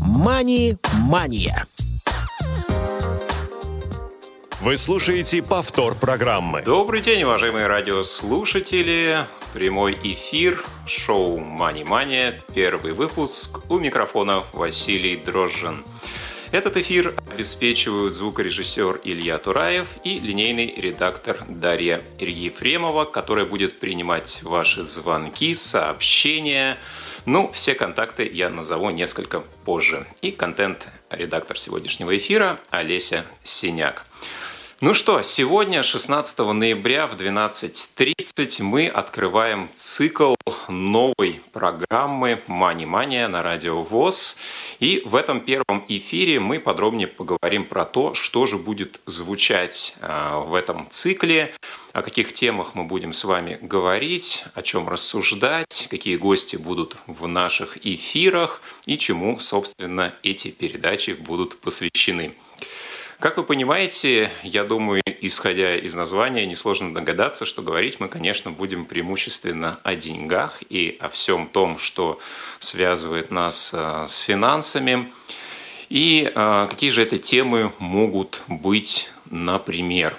«Мани-мания». Вы слушаете повтор программы. Добрый день, уважаемые радиослушатели. Прямой эфир, шоу «Мани Мания», первый выпуск. У микрофона Василий Дрожжин. Этот эфир обеспечивают звукорежиссер Илья Тураев и линейный редактор Дарья Ефремова, которая будет принимать ваши звонки, сообщения. Ну, все контакты я назову несколько позже. И контент-редактор сегодняшнего эфира Олеся Синяк. Ну что, сегодня, 16 ноября в 12.30, мы открываем цикл новой программы «Мани Мания» на радио ВОЗ. И в этом первом эфире мы подробнее поговорим про то, что же будет звучать а, в этом цикле, о каких темах мы будем с вами говорить, о чем рассуждать, какие гости будут в наших эфирах и чему, собственно, эти передачи будут посвящены. Как вы понимаете, я думаю, исходя из названия, несложно догадаться, что говорить мы, конечно, будем преимущественно о деньгах и о всем том, что связывает нас э, с финансами. И э, какие же это темы могут быть, например?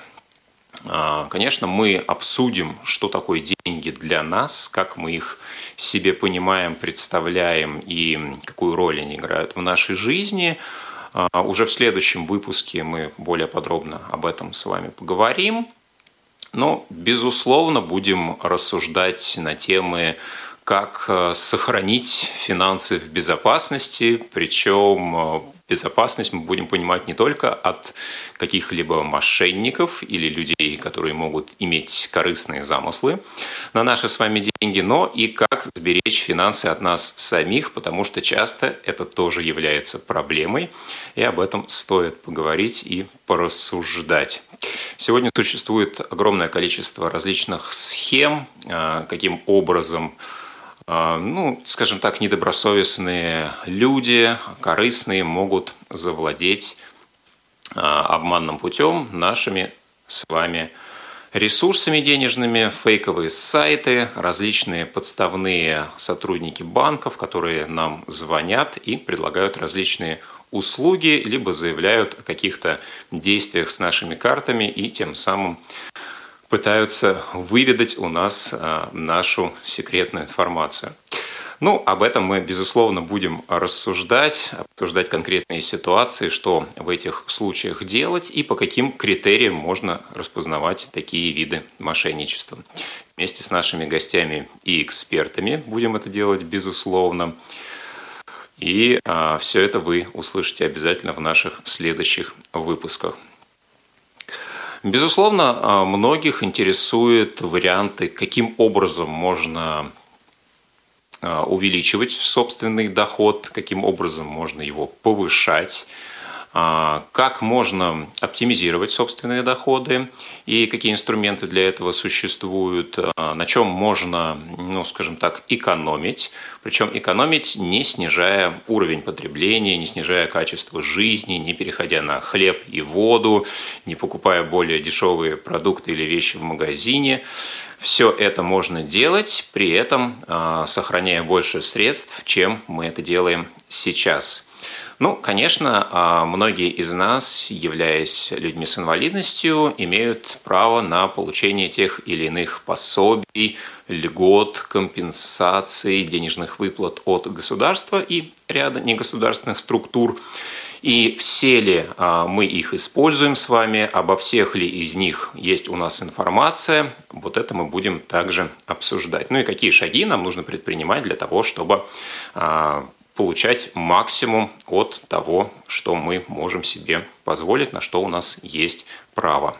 Э, конечно, мы обсудим, что такое деньги для нас, как мы их себе понимаем, представляем и какую роль они играют в нашей жизни – уже в следующем выпуске мы более подробно об этом с вами поговорим. Но, безусловно, будем рассуждать на темы как э, сохранить финансы в безопасности, причем э, безопасность мы будем понимать не только от каких-либо мошенников или людей, которые могут иметь корыстные замыслы на наши с вами деньги, но и как сберечь финансы от нас самих, потому что часто это тоже является проблемой, и об этом стоит поговорить и порассуждать. Сегодня существует огромное количество различных схем, а, каким образом ну, скажем так, недобросовестные люди, корыстные, могут завладеть а, обманным путем нашими с вами ресурсами денежными, фейковые сайты, различные подставные сотрудники банков, которые нам звонят и предлагают различные услуги, либо заявляют о каких-то действиях с нашими картами и тем самым пытаются выведать у нас а, нашу секретную информацию. Ну, об этом мы, безусловно, будем рассуждать, обсуждать конкретные ситуации, что в этих случаях делать и по каким критериям можно распознавать такие виды мошенничества. Вместе с нашими гостями и экспертами будем это делать, безусловно. И а, все это вы услышите обязательно в наших следующих выпусках. Безусловно, а, многих интересуют варианты, каким образом можно а, увеличивать собственный доход, каким образом можно его повышать, как можно оптимизировать собственные доходы и какие инструменты для этого существуют, а, на чем можно, ну, скажем так, экономить, причем экономить не снижая уровень потребления, не снижая качество жизни, не переходя на хлеб и воду, не покупая более дешевые продукты или вещи в магазине. Все это можно делать, при этом а, сохраняя больше средств, чем мы это делаем сейчас. Ну, конечно, а, многие из нас, являясь людьми с инвалидностью, имеют право на получение тех или иных пособий, льгот, компенсаций, денежных выплат от государства и ряда негосударственных структур. И все ли а, мы их используем с вами, обо всех ли из них есть у нас информация, вот это мы будем также обсуждать. Ну и какие шаги нам нужно предпринимать для того, чтобы а, получать максимум от того, что мы можем себе позволить, на что у нас есть право.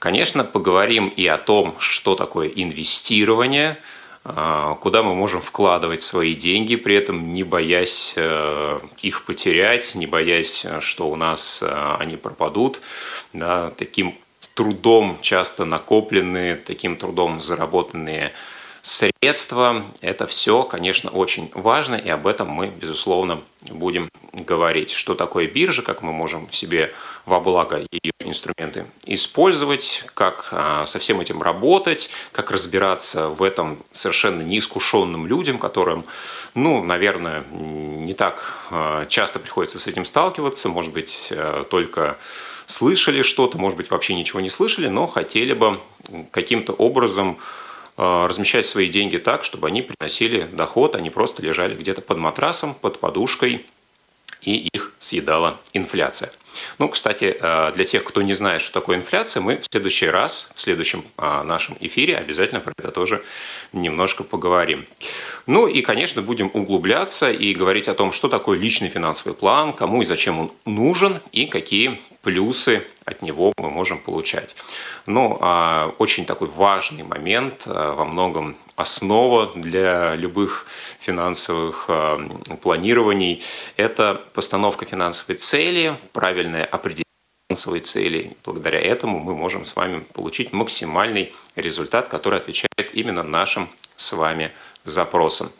Конечно, поговорим и о том, что такое инвестирование, а, куда мы можем вкладывать свои деньги, при этом не боясь э, их потерять, не боясь, что у нас э, они пропадут. Да, таким трудом часто накопленные, таким трудом заработанные средства. Это все, конечно, очень важно, и об этом мы, безусловно, будем говорить. Что такое биржа, как мы можем себе во благо ее инструменты использовать, как а, со всем этим работать, как разбираться в этом совершенно неискушенным людям, которым, ну, наверное, не так а, часто приходится с этим сталкиваться, может быть, э, только слышали что-то, может быть, вообще ничего не слышали, но хотели бы каким-то образом размещать свои деньги так, чтобы они приносили доход, они просто лежали где-то под матрасом, под подушкой, и их съедала инфляция. Ну, кстати, э, для тех, кто не знает, что такое инфляция, мы в следующий раз, в следующем э, нашем эфире обязательно про это тоже немножко поговорим. Ну и, конечно, будем углубляться и говорить о том, что такое личный финансовый план, кому и зачем он нужен и какие плюсы от него мы можем получать. Ну, а, очень такой важный момент, а, во многом основа для любых финансовых а, планирований – это постановка финансовой цели, правильное определение финансовой цели. Благодаря этому мы можем с вами получить максимальный результат, который отвечает именно нашим с вами запросам.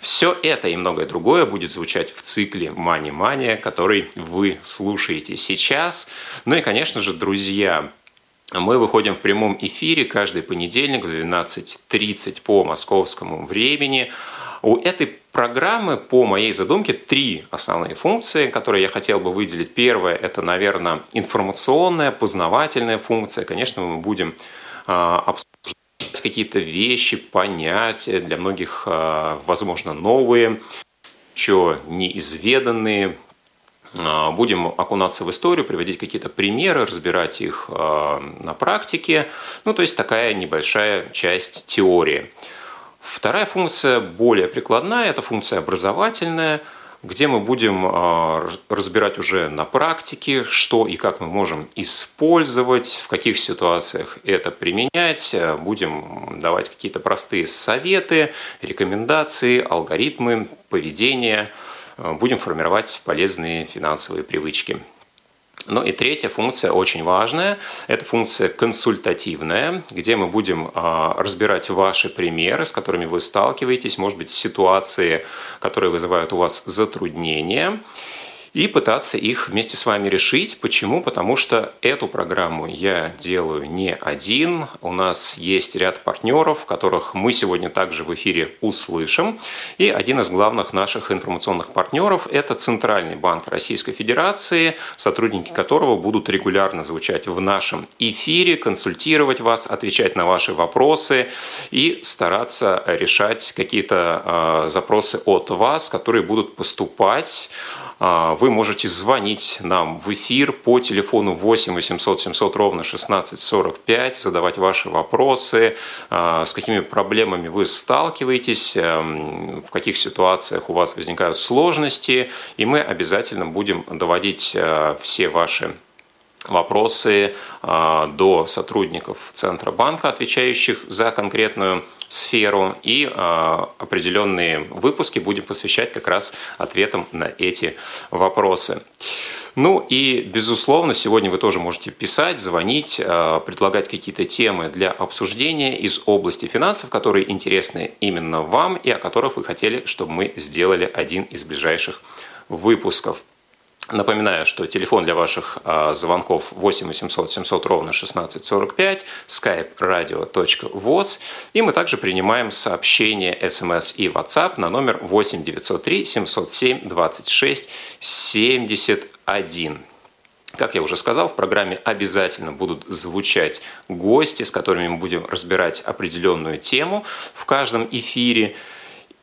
Все это и многое другое будет звучать в цикле Money Mania, который вы слушаете сейчас. Ну и, конечно же, друзья, мы выходим в прямом эфире каждый понедельник в 12.30 по московскому времени. У этой программы, по моей задумке, три основные функции, которые я хотел бы выделить. Первая – это, наверное, информационная, познавательная функция. Конечно, мы будем обсуждать какие-то вещи, понятия, для многих, а, возможно, новые, еще неизведанные. А, будем окунаться в историю, приводить какие-то примеры, разбирать их на практике. Ну, то есть такая небольшая часть теории. Вторая функция более прикладная, это функция образовательная – где мы будем а, разбирать уже на практике, что и как мы можем использовать, в каких ситуациях это применять. Будем давать какие-то простые советы, рекомендации, алгоритмы поведения. Будем формировать полезные финансовые привычки. Ну и третья функция очень важная, это функция консультативная, где мы будем а, разбирать ваши примеры, с которыми вы сталкиваетесь, может быть, ситуации, которые вызывают у вас затруднения и пытаться их вместе с вами решить. Почему? Потому что эту программу я делаю не один. У нас есть ряд партнеров, которых мы сегодня также в эфире услышим. И один из главных наших информационных партнеров – это Центральный банк Российской Федерации, сотрудники которого будут регулярно звучать в нашем эфире, консультировать вас, отвечать на ваши вопросы и стараться решать какие-то э, запросы от вас, которые будут поступать вы можете звонить нам в эфир по телефону 8 800 700 ровно 1645, задавать ваши вопросы, а, с какими проблемами вы сталкиваетесь, эм, в каких ситуациях у вас возникают сложности, и мы обязательно будем доводить э, все ваши вопросы а, до сотрудников Центробанка, отвечающих за конкретную сферу, и а, определенные выпуски будем посвящать как раз ответам на эти вопросы. Ну и, безусловно, сегодня вы тоже можете писать, звонить, а, предлагать какие-то темы для обсуждения из области финансов, которые интересны именно вам и о которых вы хотели, чтобы мы сделали один из ближайших выпусков. Напоминаю, что телефон для ваших а, звонков 8 800 700 ровно 1645, skype radio.voz, и мы также принимаем сообщения смс и WhatsApp на номер 8 903 707 26 71. Как я уже сказал, в программе обязательно будут звучать гости, с которыми мы будем разбирать определенную тему в каждом эфире.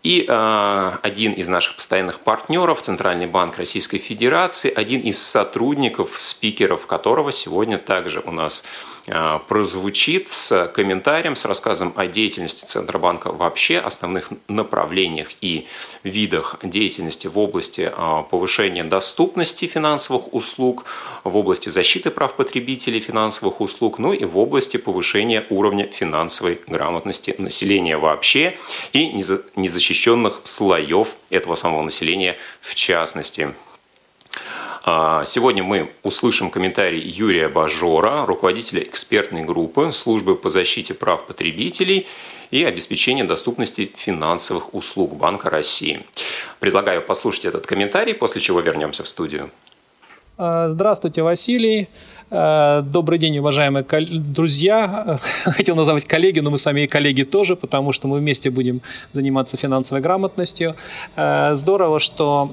И э, один из наших постоянных партнеров, Центральный банк Российской Федерации, один из сотрудников, спикеров которого сегодня также у нас Э, прозвучит с комментарием, с рассказом о деятельности Центробанка вообще, основных направлениях и видах деятельности в области э, повышения доступности финансовых услуг, в области защиты прав потребителей финансовых услуг, ну и в области повышения уровня финансовой грамотности населения вообще и незащищенных слоев этого самого населения в частности. А, сегодня мы услышим комментарий Юрия Бажора, руководителя экспертной группы службы по защите прав потребителей и обеспечения доступности финансовых услуг Банка России. Предлагаю послушать этот комментарий, после чего вернемся в студию. А, здравствуйте, Василий. Э, добрый день, уважаемые друзья. Хотел назвать коллеги, но мы с вами и коллеги тоже, потому что мы вместе будем заниматься финансовой грамотностью. Э, здорово, что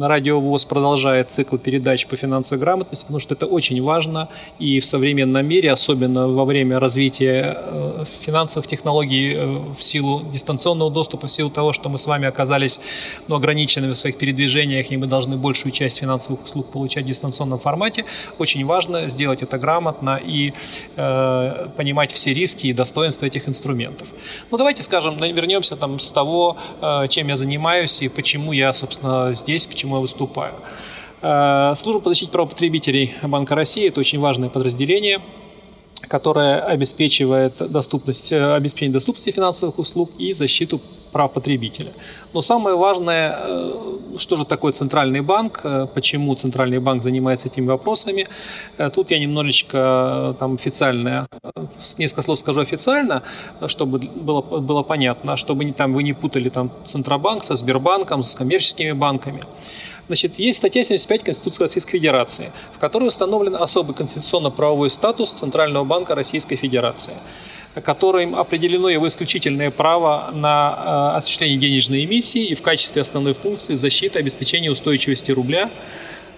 Радио ВОЗ продолжает цикл передач по финансовой грамотности, потому что это очень важно и в современном мире, особенно во время развития э, финансовых технологий в силу дистанционного доступа, в силу того, что мы с вами оказались ну, ограниченными в своих передвижениях, и мы должны большую часть финансовых услуг получать в дистанционном формате. Очень важно сделать это грамотно и э, понимать все риски и достоинства этих инструментов. Ну, давайте скажем, вернемся там с того, э, чем я занимаюсь и почему я, собственно, здесь, почему я выступаю. Э, служба по защите прав потребителей Банка России – это очень важное подразделение – которая обеспечивает доступность, э, обеспечение доступности финансовых услуг и защиту прав потребителя. Но самое важное, э, что же такое Центральный банк, э, почему Центральный банк занимается этими вопросами. Тут я немножечко там официально, несколько слов скажу официально, чтобы было, было понятно, чтобы не, там, вы не путали там Центробанк со Сбербанком, с коммерческими банками. Значит, есть статья 75 Конституции Российской Федерации, в которой установлен особый конституционно-правовой статус Центрального банка Российской Федерации которым определено его исключительное право на э, осуществление денежной эмиссии и в качестве основной функции защиты обеспечения устойчивости рубля.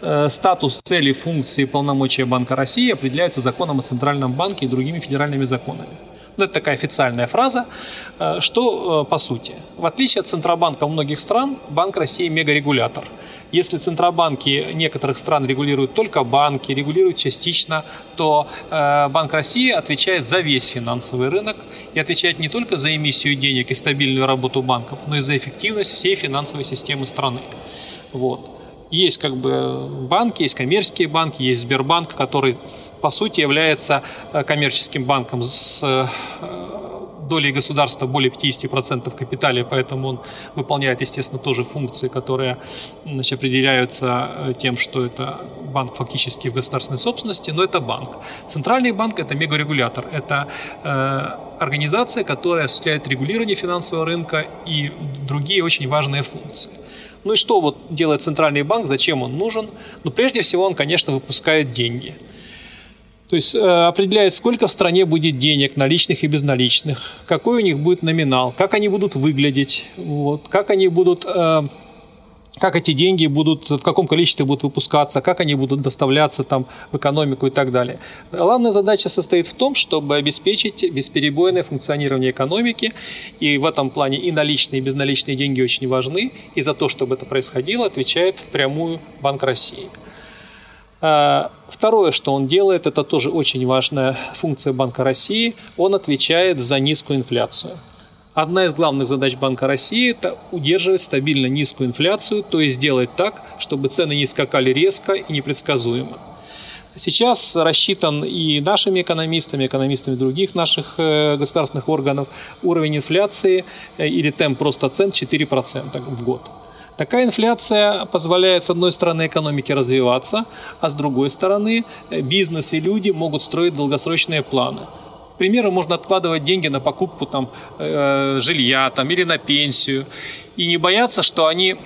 Э, статус, цели, функции и полномочия Банка России определяются законом о Центральном банке и другими федеральными законами. Ну, это такая официальная фраза. Э, что по сути? В отличие от Центробанка многих стран, Банк России мегарегулятор – если центробанки некоторых стран регулируют только банки, регулируют частично, то э, Банк России отвечает за весь финансовый рынок и отвечает не только за эмиссию денег и стабильную работу банков, но и за эффективность всей финансовой системы страны. Вот. Есть как бы банки, есть коммерческие банки, есть Сбербанк, который по сути является э, коммерческим банком с э, долей государства более 50% в капитале, поэтому он выполняет, естественно, тоже функции, которые значит, определяются э, тем, что это банк фактически в государственной собственности, но это банк. Центральный банк – это мегарегулятор, это э, организация, которая осуществляет регулирование финансового рынка и другие очень важные функции. Ну и что вот делает Центральный банк, зачем он нужен? Ну, прежде всего, он, конечно, выпускает деньги – то есть э, определяет, сколько в стране будет денег, наличных и безналичных, какой у них будет номинал, как они будут выглядеть, вот, как они будут, э, как эти деньги будут, в каком количестве будут выпускаться, как они будут доставляться там в экономику и так далее. Главная задача состоит в том, чтобы обеспечить бесперебойное функционирование экономики, и в этом плане и наличные, и безналичные деньги очень важны, и за то, чтобы это происходило, отвечает впрямую Банк России. А, второе, что он делает, это тоже очень важная функция Банка России. Он отвечает за низкую инфляцию. Одна из главных задач Банка России – это удерживать стабильно низкую инфляцию, то есть делать так, чтобы цены не скакали резко и непредсказуемо. Сейчас рассчитан и нашими экономистами, экономистами других наших э, государственных органов уровень инфляции э, или темп просто цен 4% в год. Такая инфляция позволяет, с одной стороны, экономике развиваться, а с другой стороны, э, бизнес и люди могут строить долгосрочные планы. Примеру, можно откладывать деньги на покупку там, э, жилья там, или на пенсию и не бояться, что они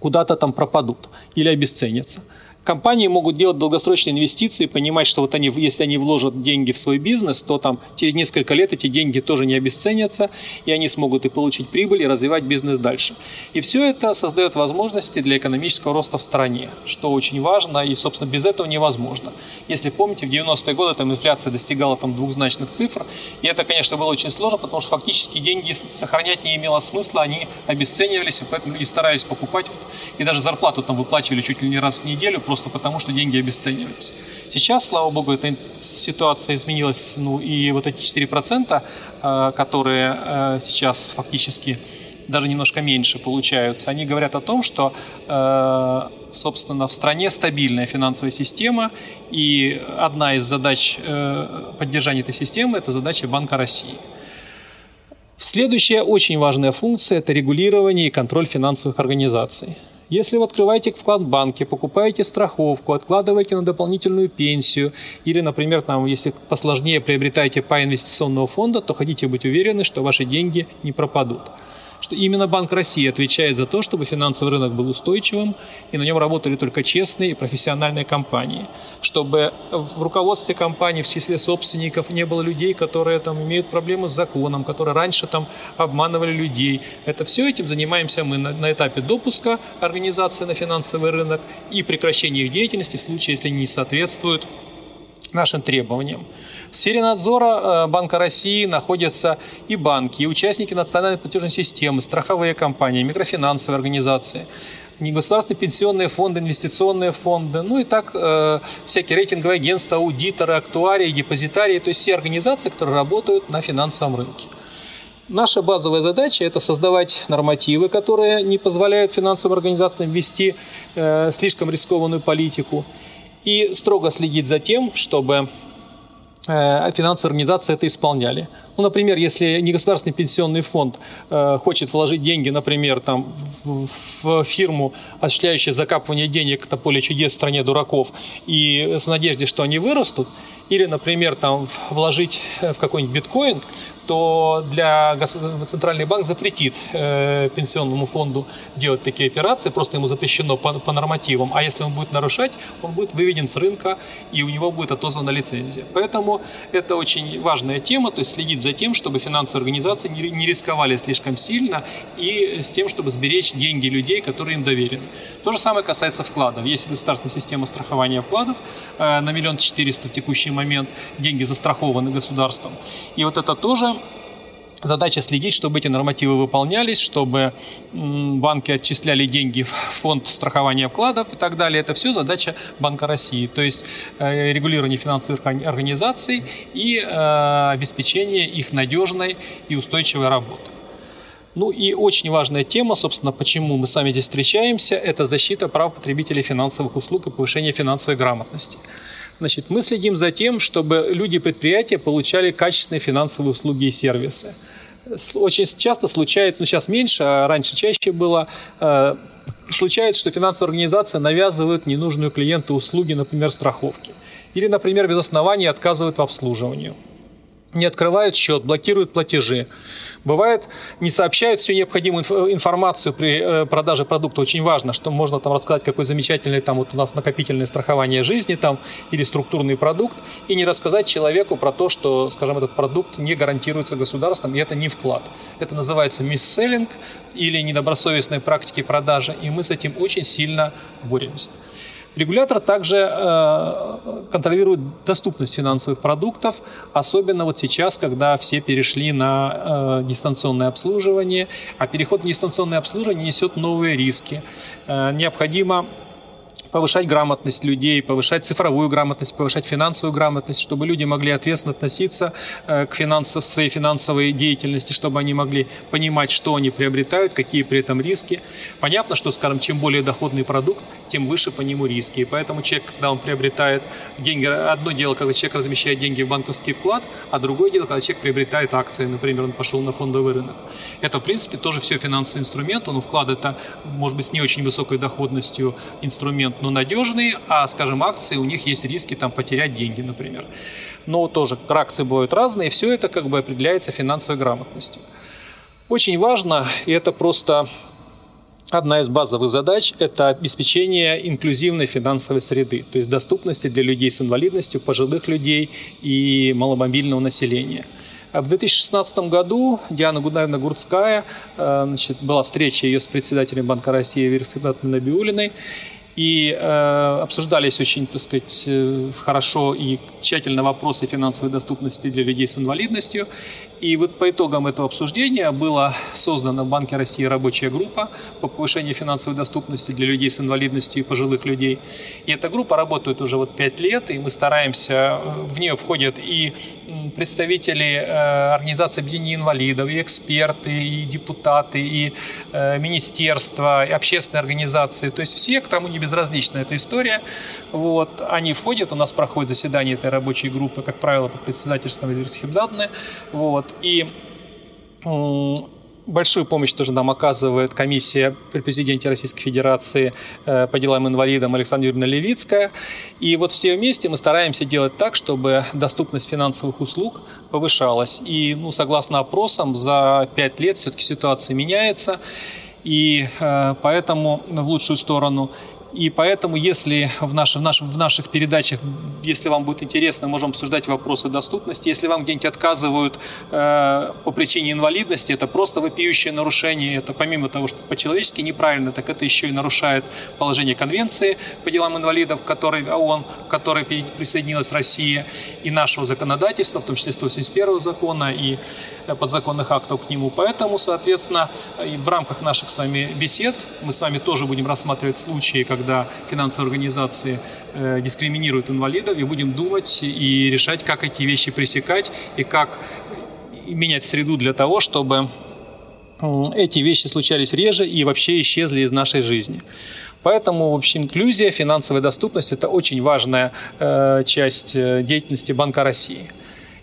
куда-то там пропадут или обесценятся компании могут делать долгосрочные инвестиции, понимать, что вот они, если они вложат деньги в свой бизнес, то там через несколько лет эти деньги тоже не обесценятся, и они смогут и получить прибыль, и развивать бизнес дальше. И все это создает возможности для экономического роста в стране, что очень важно, и, собственно, без этого невозможно. Если помните, в 90-е годы там инфляция достигала там двухзначных цифр, и это, конечно, было очень сложно, потому что фактически деньги сохранять не имело смысла, они обесценивались, и поэтому люди старались покупать, и даже зарплату там выплачивали чуть ли не раз в неделю, просто просто потому, что деньги обесценивались. Сейчас, слава богу, эта ситуация изменилась, ну и вот эти 4%, э, которые э, сейчас фактически даже немножко меньше получаются, они говорят о том, что, э, собственно, в стране стабильная финансовая система, и одна из задач поддержания этой системы – это задача Банка России. Следующая очень важная функция – это регулирование и контроль финансовых организаций. Если вы открываете вклад в банке, покупаете страховку, откладываете на дополнительную пенсию или, например, там, если посложнее приобретаете по инвестиционного фонда, то хотите быть уверены, что ваши деньги не пропадут. Что именно Банк России отвечает за то, чтобы финансовый рынок был устойчивым, и на нем работали только честные и профессиональные компании. Чтобы в руководстве компании, в числе собственников, не было людей, которые там имеют проблемы с законом, которые раньше там обманывали людей. Это все этим занимаемся мы на, на этапе допуска организации на финансовый рынок и прекращения их деятельности в случае, если они не соответствуют нашим требованиям. В сфере надзора э, Банка России находятся и банки, и участники национальной платежной системы, страховые компании, микрофинансовые организации, негосударственные пенсионные фонды, инвестиционные фонды, ну и так э, всякие рейтинговые агентства, аудиторы, актуарии, депозитарии, то есть все организации, которые работают на финансовом рынке. Наша базовая задача – это создавать нормативы, которые не позволяют финансовым организациям вести э, слишком рискованную политику, и строго следить за тем, чтобы э, финансовые организации это исполняли. Ну, например, если негосударственный пенсионный фонд э, хочет вложить деньги, например, там, в, в фирму, осуществляющую закапывание денег на поле чудес в стране дураков, и с надеждой, что они вырастут, или, например, там, вложить в какой-нибудь биткоин, то для Центральный банк запретит э, пенсионному фонду делать такие операции, просто ему запрещено по, по нормативам. А если он будет нарушать, он будет выведен с рынка и у него будет отозвана лицензия. Поэтому это очень важная тема, то есть следить за тем, чтобы финансовые организации не, не рисковали слишком сильно и с тем, чтобы сберечь деньги людей, которые им доверены. То же самое касается вкладов. Есть государственная система страхования вкладов э, на миллион четыреста в текущий момент, деньги застрахованы государством. И вот это тоже Задача следить, чтобы эти нормативы выполнялись, чтобы банки отчисляли деньги в фонд страхования вкладов и так далее. Это все задача Банка России. То есть э, регулирование финансовых организаций и э, обеспечение их надежной и устойчивой работы. Ну и очень важная тема, собственно, почему мы сами здесь встречаемся, это защита прав потребителей финансовых услуг и повышение финансовой грамотности. Значит, мы следим за тем, чтобы люди предприятия получали качественные финансовые услуги и сервисы. Очень часто случается, ну сейчас меньше, а раньше чаще было, э, случается, что финансовые организации навязывают ненужную клиенту услуги, например, страховки. Или, например, без оснований отказывают в обслуживании. Не открывают счет, блокируют платежи. Бывает, не сообщают всю необходимую информацию при э, продаже продукта. Очень важно, что можно там рассказать, какой замечательный там вот у нас накопительное страхование жизни там или структурный продукт, и не рассказать человеку про то, что, скажем, этот продукт не гарантируется государством, и это не вклад. Это называется мисселлинг или недобросовестные практики продажи, и мы с этим очень сильно боремся. Регулятор также э, контролирует доступность финансовых продуктов, особенно вот сейчас, когда все перешли на э, дистанционное обслуживание, а переход на дистанционное обслуживание несет новые риски. Э, необходимо повышать грамотность людей, повышать цифровую грамотность, повышать финансовую грамотность, чтобы люди могли ответственно относиться э, к финансов, своей финансовой деятельности, чтобы они могли понимать, что они приобретают, какие при этом риски. Понятно, что, скажем, чем более доходный продукт, тем выше по нему риски. И поэтому человек, когда он приобретает деньги, одно дело, когда человек размещает деньги в банковский вклад, а другое дело, когда человек приобретает акции, например, он пошел на фондовый рынок. Это, в принципе, тоже все финансовый инструмент, но вклад это, может быть, с не очень высокой доходностью инструмент, но надежные, а, скажем, акции, у них есть риски там потерять деньги, например. Но тоже акции бывают разные, и все это как бы определяется финансовой грамотностью. Очень важно, и это просто одна из базовых задач – это обеспечение инклюзивной финансовой среды, то есть доступности для людей с инвалидностью, пожилых людей и маломобильного населения. В 2016 году Диана Гунаевна Гурцкая, э, значит, была встреча ее с председателем Банка России Версидатной Набиулиной, и э, обсуждались очень, так сказать, э, хорошо и тщательно вопросы финансовой доступности для людей с инвалидностью. И вот по итогам этого обсуждения была создана в Банке России рабочая группа по повышению финансовой доступности для людей с инвалидностью и пожилых людей. И эта группа работает уже вот пять лет, и мы стараемся, э, в нее входят и представители э, Организации объединения инвалидов, и эксперты, и депутаты, и э, министерства, и общественные организации. То есть все, к тому не безразлична эта история. Вот, они входят, у нас проходит заседание этой рабочей группы, как правило, под председательством Версхибзадны. Вот, и большую помощь тоже нам оказывает комиссия при президенте Российской Федерации э, по делам инвалидам Александра Юрьевна Левицкая. И вот все вместе мы стараемся делать так, чтобы доступность финансовых услуг повышалась. И ну, согласно опросам, за пять лет все-таки ситуация меняется. И э, поэтому в лучшую сторону. И поэтому, если в, наш, в, наш, в наших передачах, если вам будет интересно, можем обсуждать вопросы доступности. Если вам где-нибудь отказывают э, по причине инвалидности, это просто вопиющее нарушение. Это помимо того, что по-человечески неправильно, так это еще и нарушает положение Конвенции по делам инвалидов, которой ООН, к присоединилась Россия, и нашего законодательства, в том числе 181 закона и э, подзаконных актов к нему. Поэтому, соответственно, в рамках наших с вами бесед мы с вами тоже будем рассматривать случаи, когда когда финансовые организации э, дискриминируют инвалидов, и будем думать и решать, как эти вещи пресекать и как менять среду для того, чтобы эти вещи случались реже и вообще исчезли из нашей жизни. Поэтому, в общем, инклюзия, финансовая доступность – это очень важная э, часть э, деятельности Банка России.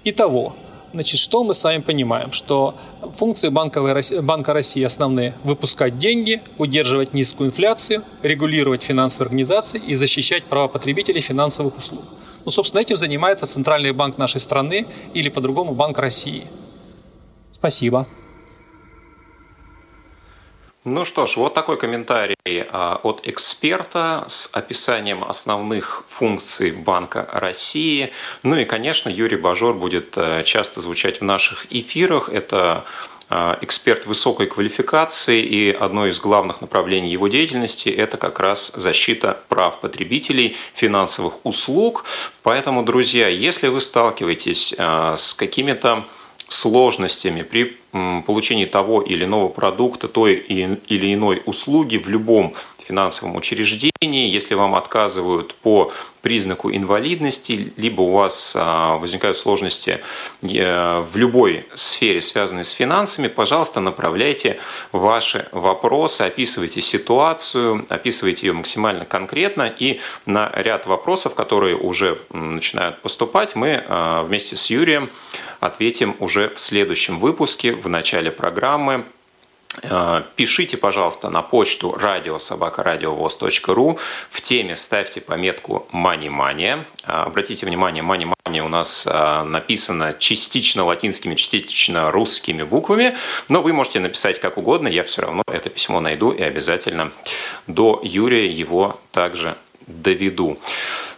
Итого, Значит, что мы с вами понимаем? Что функции банковой, Банка России основные – выпускать деньги, удерживать низкую инфляцию, регулировать финансовые организации и защищать права потребителей финансовых услуг. Ну, собственно, этим занимается Центральный банк нашей страны или по-другому Банк России. Спасибо. Ну что ж, вот такой комментарий а, от эксперта с описанием основных функций Банка России. Ну и, конечно, Юрий Бажор будет э, часто звучать в наших эфирах. Это а, эксперт высокой квалификации, и одно из главных направлений его деятельности – это как раз защита прав потребителей финансовых услуг. Поэтому, друзья, если вы сталкиваетесь а, с какими-то сложностями при получении того или иного продукта, той или иной услуги в любом финансовом учреждении, если вам отказывают по признаку инвалидности, либо у вас а, возникают сложности э, в любой сфере, связанной с финансами, пожалуйста, направляйте ваши вопросы, описывайте ситуацию, описывайте ее максимально конкретно, и на ряд вопросов, которые уже начинают поступать, мы а, вместе с Юрием ответим уже в следующем выпуске, в начале программы. Э, пишите, пожалуйста, на почту радиособакарадиовоз.ру. В теме ставьте пометку «Мани-мания». Э, обратите внимание, «Мани-мания» у нас э, написано частично латинскими, частично русскими буквами, но вы можете написать как угодно, я все равно это письмо найду и обязательно до Юрия его также доведу.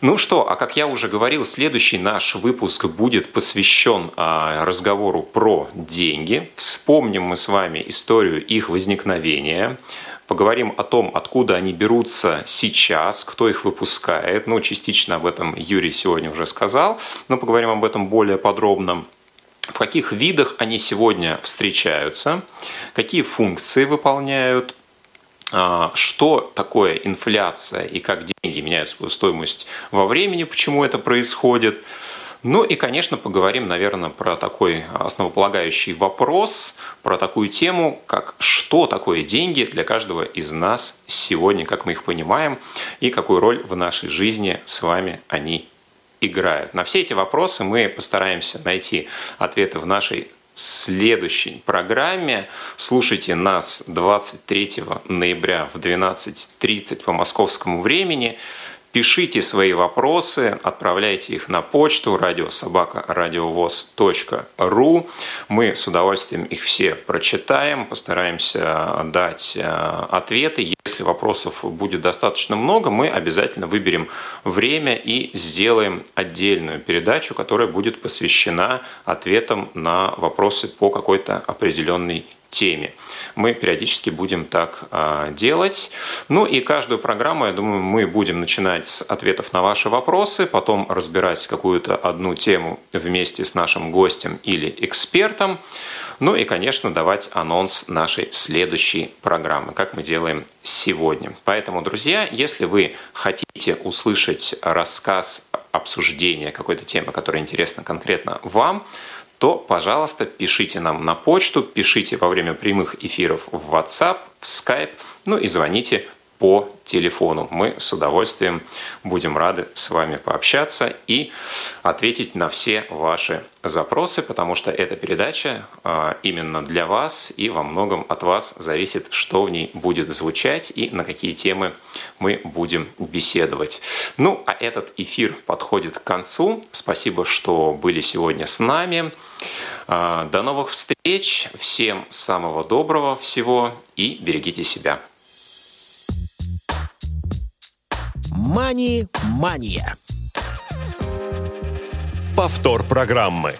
Ну что, а как я уже говорил, следующий наш выпуск будет посвящен а, разговору про деньги. Вспомним мы с вами историю их возникновения. Поговорим о том, откуда они берутся сейчас, кто их выпускает. Ну, частично об этом Юрий сегодня уже сказал, но поговорим об этом более подробно в каких видах они сегодня встречаются, какие функции выполняют, что такое инфляция и как деньги меняют свою стоимость во времени, почему это происходит. Ну и, конечно, поговорим, наверное, про такой основополагающий вопрос, про такую тему, как что такое деньги для каждого из нас сегодня, как мы их понимаем, и какую роль в нашей жизни с вами они играют. На все эти вопросы мы постараемся найти ответы в нашей следующей программе. Слушайте нас 23 ноября в 12.30 по московскому времени. Пишите свои вопросы, отправляйте их на почту радиособака.радиовоз.ру. Мы с удовольствием их все прочитаем, постараемся дать э, ответы. Если вопросов будет достаточно много, мы обязательно выберем время и сделаем отдельную передачу, которая будет посвящена ответам на вопросы по какой-то определенной теме. Мы периодически будем так а, делать. Ну и каждую программу, я думаю, мы будем начинать с ответов на ваши вопросы, потом разбирать какую-то одну тему вместе с нашим гостем или экспертом. Ну и, конечно, давать анонс нашей следующей программы, как мы делаем сегодня. Поэтому, друзья, если вы хотите услышать рассказ, обсуждение какой-то темы, которая интересна конкретно вам, то, пожалуйста, пишите нам на почту, пишите во время прямых эфиров в WhatsApp, в Skype, ну и звоните по телефону. Мы с удовольствием будем рады с вами пообщаться и ответить на все ваши запросы, потому что эта передача а, именно для вас и во многом от вас зависит, что в ней будет звучать и на какие темы мы будем беседовать. Ну, а этот эфир подходит к концу. Спасибо, что были сегодня с нами. А, до новых встреч. Всем самого доброго всего и берегите себя. Мани-мания. Повтор программы.